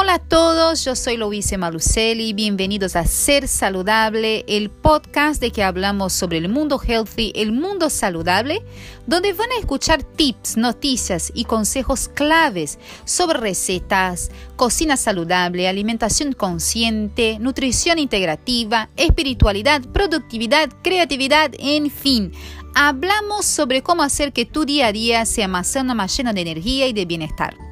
Hola a todos, yo soy Louise Malucelli, bienvenidos a Ser Saludable, el podcast de que hablamos sobre el mundo healthy, el mundo saludable, donde van a escuchar tips, noticias y consejos claves sobre recetas, cocina saludable, alimentación consciente, nutrición integrativa, espiritualidad, productividad, creatividad, en fin. Hablamos sobre cómo hacer que tu día a día sea más sano, más lleno de energía y de bienestar.